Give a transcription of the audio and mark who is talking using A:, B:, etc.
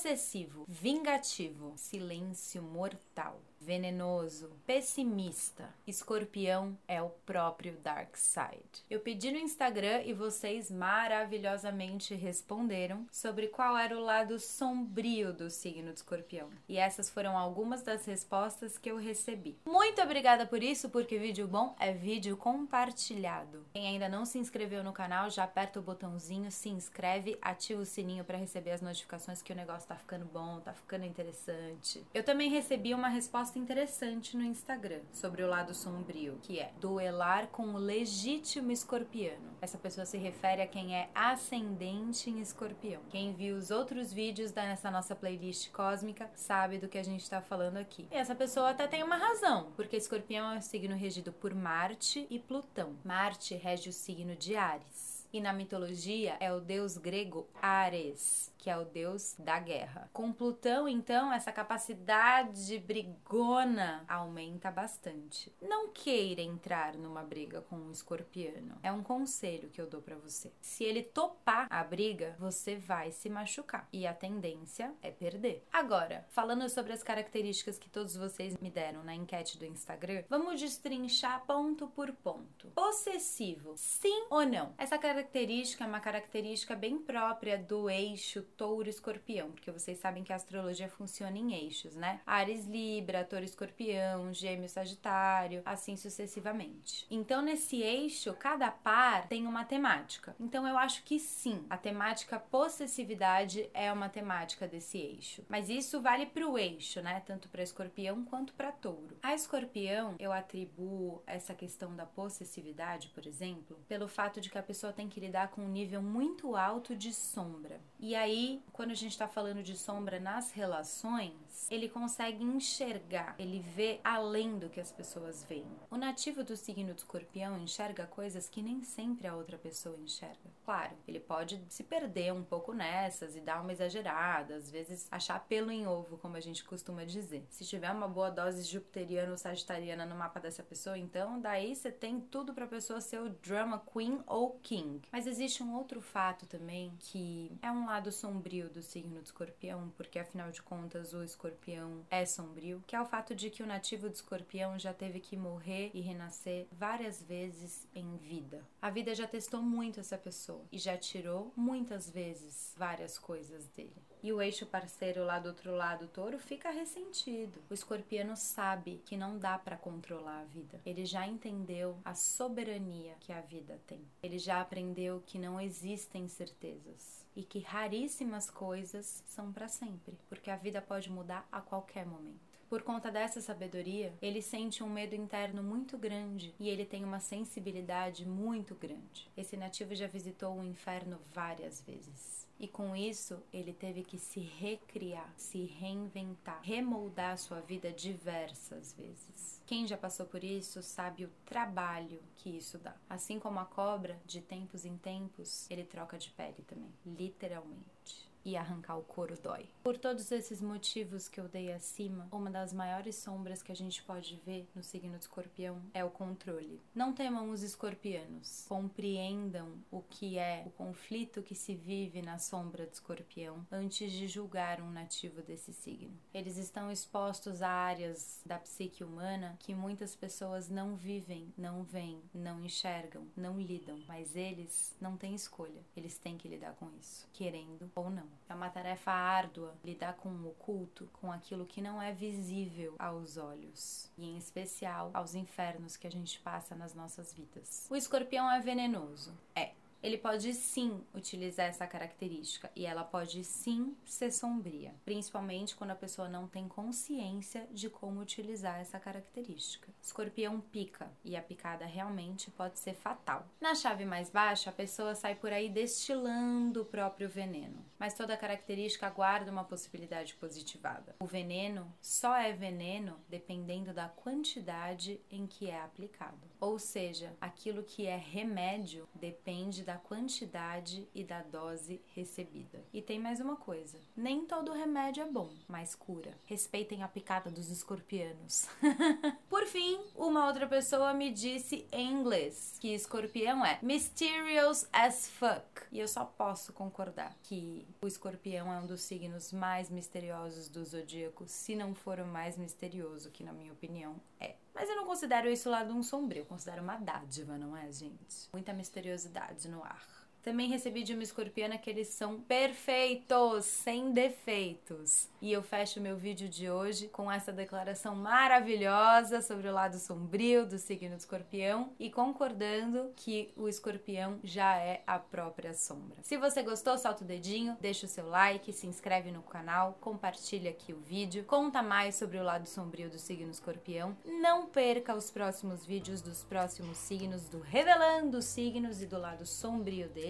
A: possessivo, vingativo, silêncio mortal venenoso, pessimista. Escorpião é o próprio Dark Side. Eu pedi no Instagram e vocês maravilhosamente responderam sobre qual era o lado sombrio do signo de Escorpião. E essas foram algumas das respostas que eu recebi. Muito obrigada por isso, porque vídeo bom é vídeo compartilhado. Quem ainda não se inscreveu no canal, já aperta o botãozinho, se inscreve, ativa o sininho para receber as notificações que o negócio tá ficando bom, tá ficando interessante. Eu também recebi uma resposta interessante no Instagram sobre o lado sombrio, que é duelar com o legítimo escorpiano. Essa pessoa se refere a quem é ascendente em escorpião. Quem viu os outros vídeos dessa nossa playlist cósmica sabe do que a gente está falando aqui. E essa pessoa até tem uma razão, porque escorpião é um signo regido por Marte e Plutão. Marte rege o signo de Ares e na mitologia é o deus grego Ares, que é o deus da guerra. Com Plutão, então, essa capacidade brigona aumenta bastante. Não queira entrar numa briga com um escorpiano. É um conselho que eu dou para você. Se ele topar a briga, você vai se machucar e a tendência é perder. Agora, falando sobre as características que todos vocês me deram na enquete do Instagram, vamos destrinchar ponto por ponto. Possessivo, sim ou não? Essa característica característica é uma característica bem própria do eixo touro-escorpião, porque vocês sabem que a astrologia funciona em eixos, né? Ares Libra, touro-escorpião, gêmeo Sagitário, assim sucessivamente. Então, nesse eixo, cada par tem uma temática. Então, eu acho que sim, a temática possessividade é uma temática desse eixo. Mas isso vale para o eixo, né? Tanto para escorpião quanto para touro. A escorpião, eu atribuo essa questão da possessividade, por exemplo, pelo fato de que a pessoa tem que lidar com um nível muito alto de sombra. E aí, quando a gente está falando de sombra nas relações, ele consegue enxergar, ele vê além do que as pessoas veem. O nativo do signo de escorpião enxerga coisas que nem sempre a outra pessoa enxerga. Claro, ele pode se perder um pouco nessas e dar uma exagerada, às vezes achar pelo em ovo, como a gente costuma dizer. Se tiver uma boa dose jupiteriana ou sagitariana no mapa dessa pessoa, então daí você tem tudo para a pessoa ser o drama queen ou king. Mas existe um outro fato também que é um lado sombrio do signo de escorpião, porque afinal de contas o escorpião é sombrio, que é o fato de que o nativo de escorpião já teve que morrer e renascer várias vezes em vida. A vida já testou muito essa pessoa e já tirou muitas vezes várias coisas dele. E o eixo parceiro lá do outro lado, touro, fica ressentido. O escorpiano sabe que não dá para controlar a vida. Ele já entendeu a soberania que a vida tem. Ele já aprendeu que não existem certezas e que raríssimas coisas são para sempre, porque a vida pode mudar a qualquer momento. Por conta dessa sabedoria, ele sente um medo interno muito grande e ele tem uma sensibilidade muito grande. Esse nativo já visitou o inferno várias vezes. E com isso, ele teve que se recriar, se reinventar, remoldar sua vida diversas vezes. Quem já passou por isso sabe o trabalho que isso dá. Assim como a cobra, de tempos em tempos, ele troca de pele também, literalmente e arrancar o couro dói. Por todos esses motivos que eu dei acima, uma das maiores sombras que a gente pode ver no signo de escorpião é o controle. Não temam os escorpianos, compreendam o que é o conflito que se vive na sombra de escorpião antes de julgar um nativo desse signo. Eles estão expostos a áreas da psique humana que muitas pessoas não vivem, não veem, não enxergam, não lidam, mas eles não têm escolha. Eles têm que lidar com isso, querendo ou não. É uma tarefa árdua lidar com o oculto, com aquilo que não é visível aos olhos, e em especial aos infernos que a gente passa nas nossas vidas. O escorpião é venenoso? É ele pode sim utilizar essa característica e ela pode sim ser sombria, principalmente quando a pessoa não tem consciência de como utilizar essa característica. Escorpião pica e a picada realmente pode ser fatal. Na chave mais baixa, a pessoa sai por aí destilando o próprio veneno, mas toda característica guarda uma possibilidade positivada. O veneno só é veneno dependendo da quantidade em que é aplicado. Ou seja, aquilo que é remédio depende quantidade e da dose recebida. E tem mais uma coisa: nem todo remédio é bom, mas cura. Respeitem a picada dos escorpianos. Por fim, uma outra pessoa me disse em inglês que escorpião é mysterious as fuck. E eu só posso concordar que O escorpião é um dos signos mais misteriosos do zodíaco, se não for o mais misterioso, que na minha opinião é. Mas eu não considero isso lado um sombrio, eu considero uma dádiva, não é, gente? Muita misteriosidade no ar. Também recebi de uma escorpiana que eles são perfeitos, sem defeitos. E eu fecho meu vídeo de hoje com essa declaração maravilhosa sobre o lado sombrio do signo do escorpião e concordando que o escorpião já é a própria sombra. Se você gostou, solta o dedinho, deixa o seu like, se inscreve no canal, compartilha aqui o vídeo, conta mais sobre o lado sombrio do signo escorpião. Não perca os próximos vídeos dos próximos signos do Revelando os Signos e do lado sombrio dele